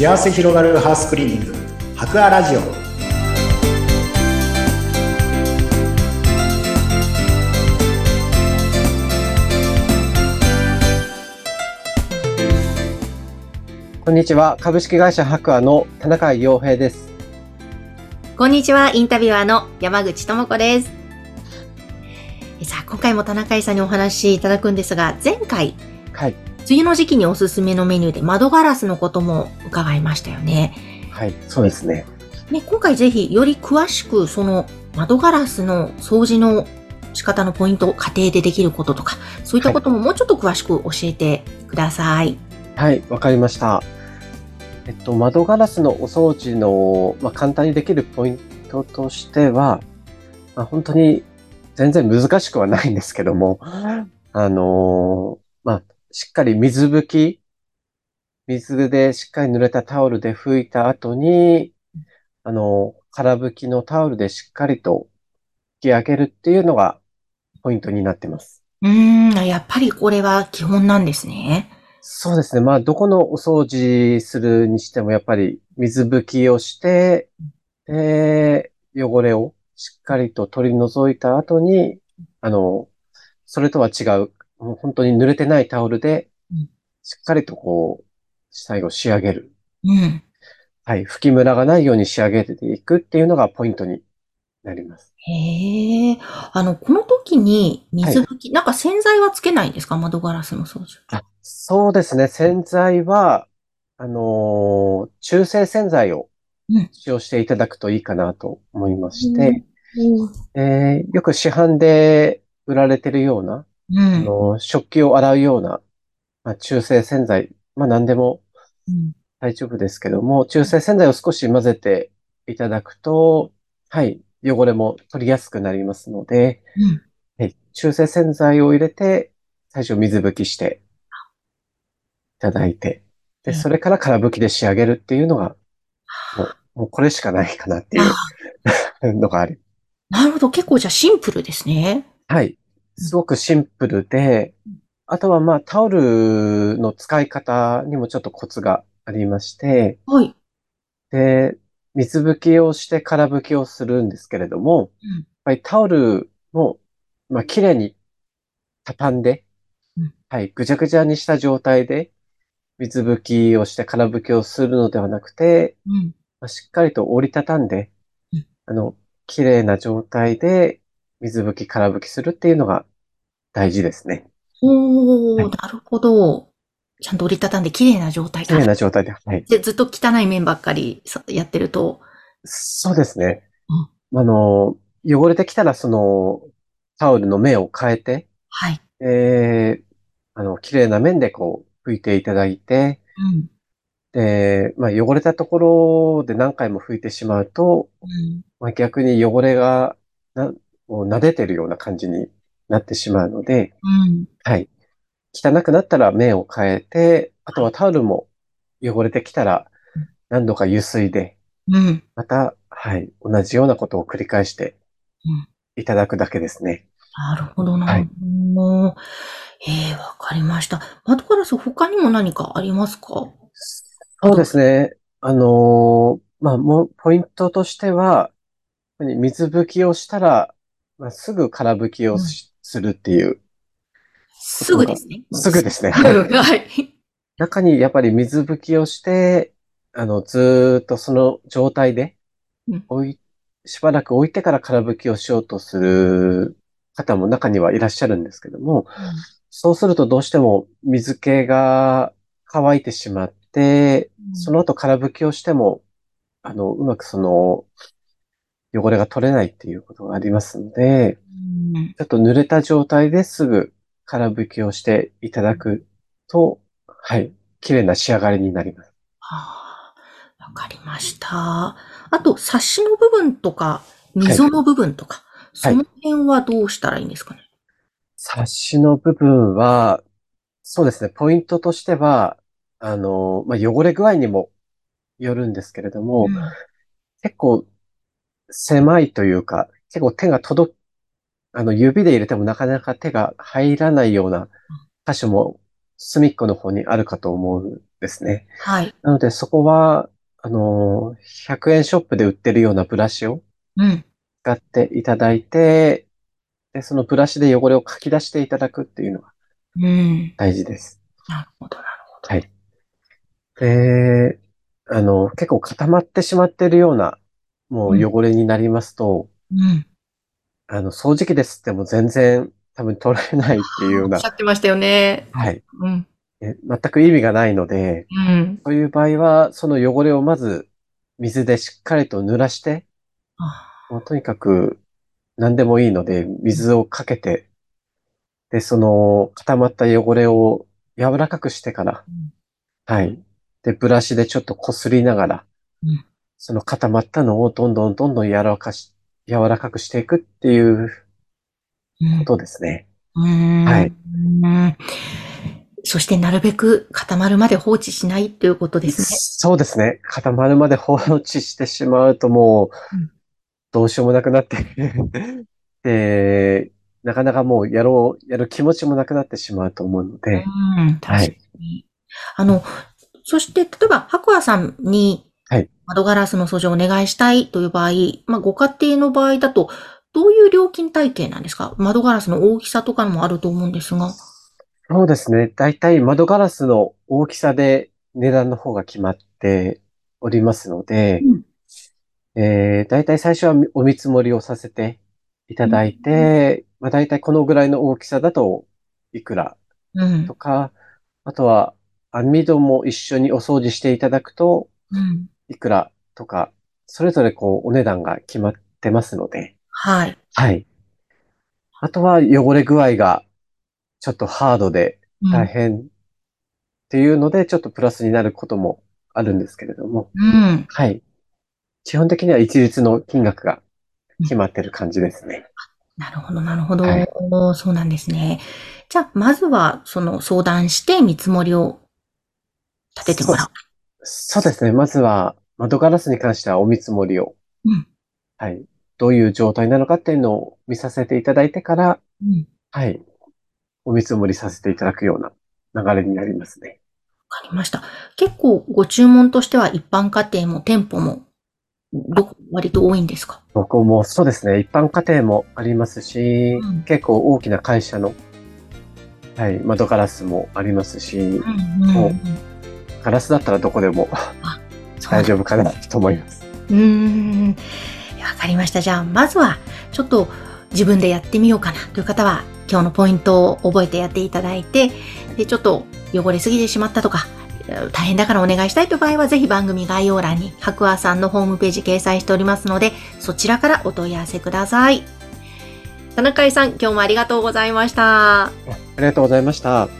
幸せ広がるハウスクリーニング博アラジオこんにちは。株式会社白亜の田中洋平です。こんにちは、インタビュアーの山口智子です。えさあ、今回も田中井さんにお話しいただくんですが、前回、はい。梅雨の時期におすすめのメニューで窓ガラスのことも伺いましたよね。はい。そうですね。ね、今回ぜひより詳しくその窓ガラスの掃除の仕方のポイント、家庭でできることとか、そういったことももうちょっと詳しく教えてください。はい。わかりました。えっと、窓ガラスのお掃除の、まあ、簡単にできるポイントとしては、まあ、本当に全然難しくはないんですけども、あのーまあ、しっかり水拭き、水でしっかり濡れたタオルで拭いた後に、あの、空拭きのタオルでしっかりと拭き上げるっていうのがポイントになってます。うーん、やっぱりこれは基本なんですね。そうですね。まあ、どこのお掃除するにしても、やっぱり水拭きをして、で、汚れをしっかりと取り除いた後に、あの、それとは違う、もう本当に濡れてないタオルでうん、しっかりとこう、最後仕上げる。うん。はい。拭きムラがないように仕上げていくっていうのがポイントになります。へえ。あの、この時に水拭き、なんか洗剤はつけないんですか？窓ガラスの掃除。あ、そうですね。洗剤は、あのー中性洗剤をうん使用していただくといいかなと思いまして、うえーよく市販で売られてるような、あん。の食器を洗うような、まあ、中性洗剤、まあ何でもうん大丈夫ですけども、中性洗剤を少し混ぜていただくと、はい、汚れも取りやすくなりますので、うんはい、中性洗剤を入れて、最初水拭きしていただいて、で、うんそれから空拭きで仕上げるっていうのが、もう、もうこれしかないかなっていあう のがありなるほど。結構じゃあシンプルですね。はい。すごくシンプルで、あとはまあタオルの使い方にもちょっとコツがありまして、はい。で、水拭きをして空拭きをするんですけれども、うんやっぱりタオルも、まあ綺麗に畳んでうん、はい、ぐちゃぐちゃにした状態で水拭きをして空拭きをするのではなくて、うん。まあしっかりと折りたたんでうん、あの、綺麗な状態で水拭き空拭きするっていうのが大事ですね。おー、はいなるほど。ちゃんと折りたたんで綺麗な状態綺麗な状態で。はい。で、ずっと汚い面ばっかりさやってると、そうですね。あの、汚れてきたらそのタオルの目を変えて、はい。えー、あの、綺麗な面でこう拭いていただいて、うん。で、まあ汚れたところで何回も拭いてしまうと、うん。まあ、逆に汚れがな、こう撫でてるような感じになってしまうので、うん。はい。汚くなったら面を変えて、あとはタオルも汚れてきたらうん何度かゆすいで、うん。また、はい、同じようなことを繰り返してうんいただくだけですね。なるほどな。はいもう、ええわかりました。窓ガラス他にも何かありますか？そうですね。あのーまあ、もう、ポイントとしては、水拭きをしたら、まあ、すぐ空拭きをしするっていう、すぐですね。すぐですね。はい。中にやっぱり水拭きをして、あの、ずーっとその状態でうん、置い、しばらく置いてから空拭きをしようとする方も中にはいらっしゃるんですけども、そうするとどうしても水気が乾いてしまって、うんその後空拭きをしても、あの、うまくその、汚れが取れないっていうことがありますので、うんちょっと濡れた状態ですぐ空拭きをしていただくと、はい、綺麗な仕上がりになります。はあ、わかりました。あと、冊子の部分とか、溝の部分とか、はいその辺はどうしたらいいんですかね？冊子の部分は、そうですね、ポイントとしては、あの、まあ、汚れ具合にもよるんですけれども、結構狭いというか、結構手が届あの、指で入れてもなかなか手が入らないような箇所も隅っこの方にあるかと思うんですね。はい。なのでそこは、あの、100円ショップで売ってるようなブラシをうん。使っていただいて、で、そのブラシで汚れをかき出していただくっていうのがうん。大事です。なるほど、なるほど。はい。で、あの、結構固まってしまっているような、もう汚れになりますと、うん。あの、掃除機で吸っても全然多分取れないっていうようなおっしゃ、ってましたよね。はい。うん。え全く意味がないので、うん。そういう場合は、その汚れをまず水でしっかりと濡らして、あもうとにかく何でもいいので、水をかけて、で、その固まった汚れを柔らかくしてから、うんはい。で、ブラシでちょっとこすりながら、うんその固まったのをどんどんどんどん柔らかし、柔らかくしていくっていううんことですね。うんはいうんそしてなるべく固まるまで放置しないということですね。そうですね。固まるまで放置してしまうともううん、どうしようもなくなって、で、なかなかもうやろう、やる気持ちもなくなってしまうと思うので、うん、確かに。あの、そして、例えば、白亜さんにはい、窓ガラスの掃除をお願いしたいという場合、まあ、ご家庭の場合だと、どういう料金体系なんですか？窓ガラスの大きさとかもあると思うんですが。そうですね。だいたい窓ガラスの大きさで値段の方が決まっておりますので、うんえー、だいたい最初はお見積もりをさせていただいて、まあ、だいたいこのぐらいの大きさだといくらうんと。か、あとは網戸も一緒にお掃除していただくとうん。いくらとか、それぞれこうお値段が決まってますので、はい。はい。あとは汚れ具合がちょっとハードでうん大変っていうので、ちょっとプラスになることもあるんですけれども、うん。はい。基本的には一律の金額が決まってる感じですね。なるほど、なるほど。はいそうなんですね。じゃあ、まずは、その相談して見積もりを立ててもらう。そうですね。まずは窓ガラスに関してはお見積もりを、うんはい。どういう状態なのかっていうのを見させていただいてから、うん。はい。お見積もりさせていただくような流れになりますね。わかりました。結構ご注文としては一般家庭も店舗も、割と多いんですか？僕もそうですね。一般家庭もありますし、うん結構大きな会社の、はい、窓ガラスもありますし、うんうんもうガラスだったらどこでも大丈夫かなと思います。うーん。わかりました。じゃあ、まずは、ちょっと自分でやってみようかなという方は、今日のポイントを覚えてやっていただいて、で、ちょっと汚れすぎてしまったとか、大変だからお願いしたいという場合は、ぜひ番組概要欄に白亜さんのホームページ掲載しておりますので、そちらからお問い合わせください。田中井さん、今日もありがとうございました。ありがとうございました。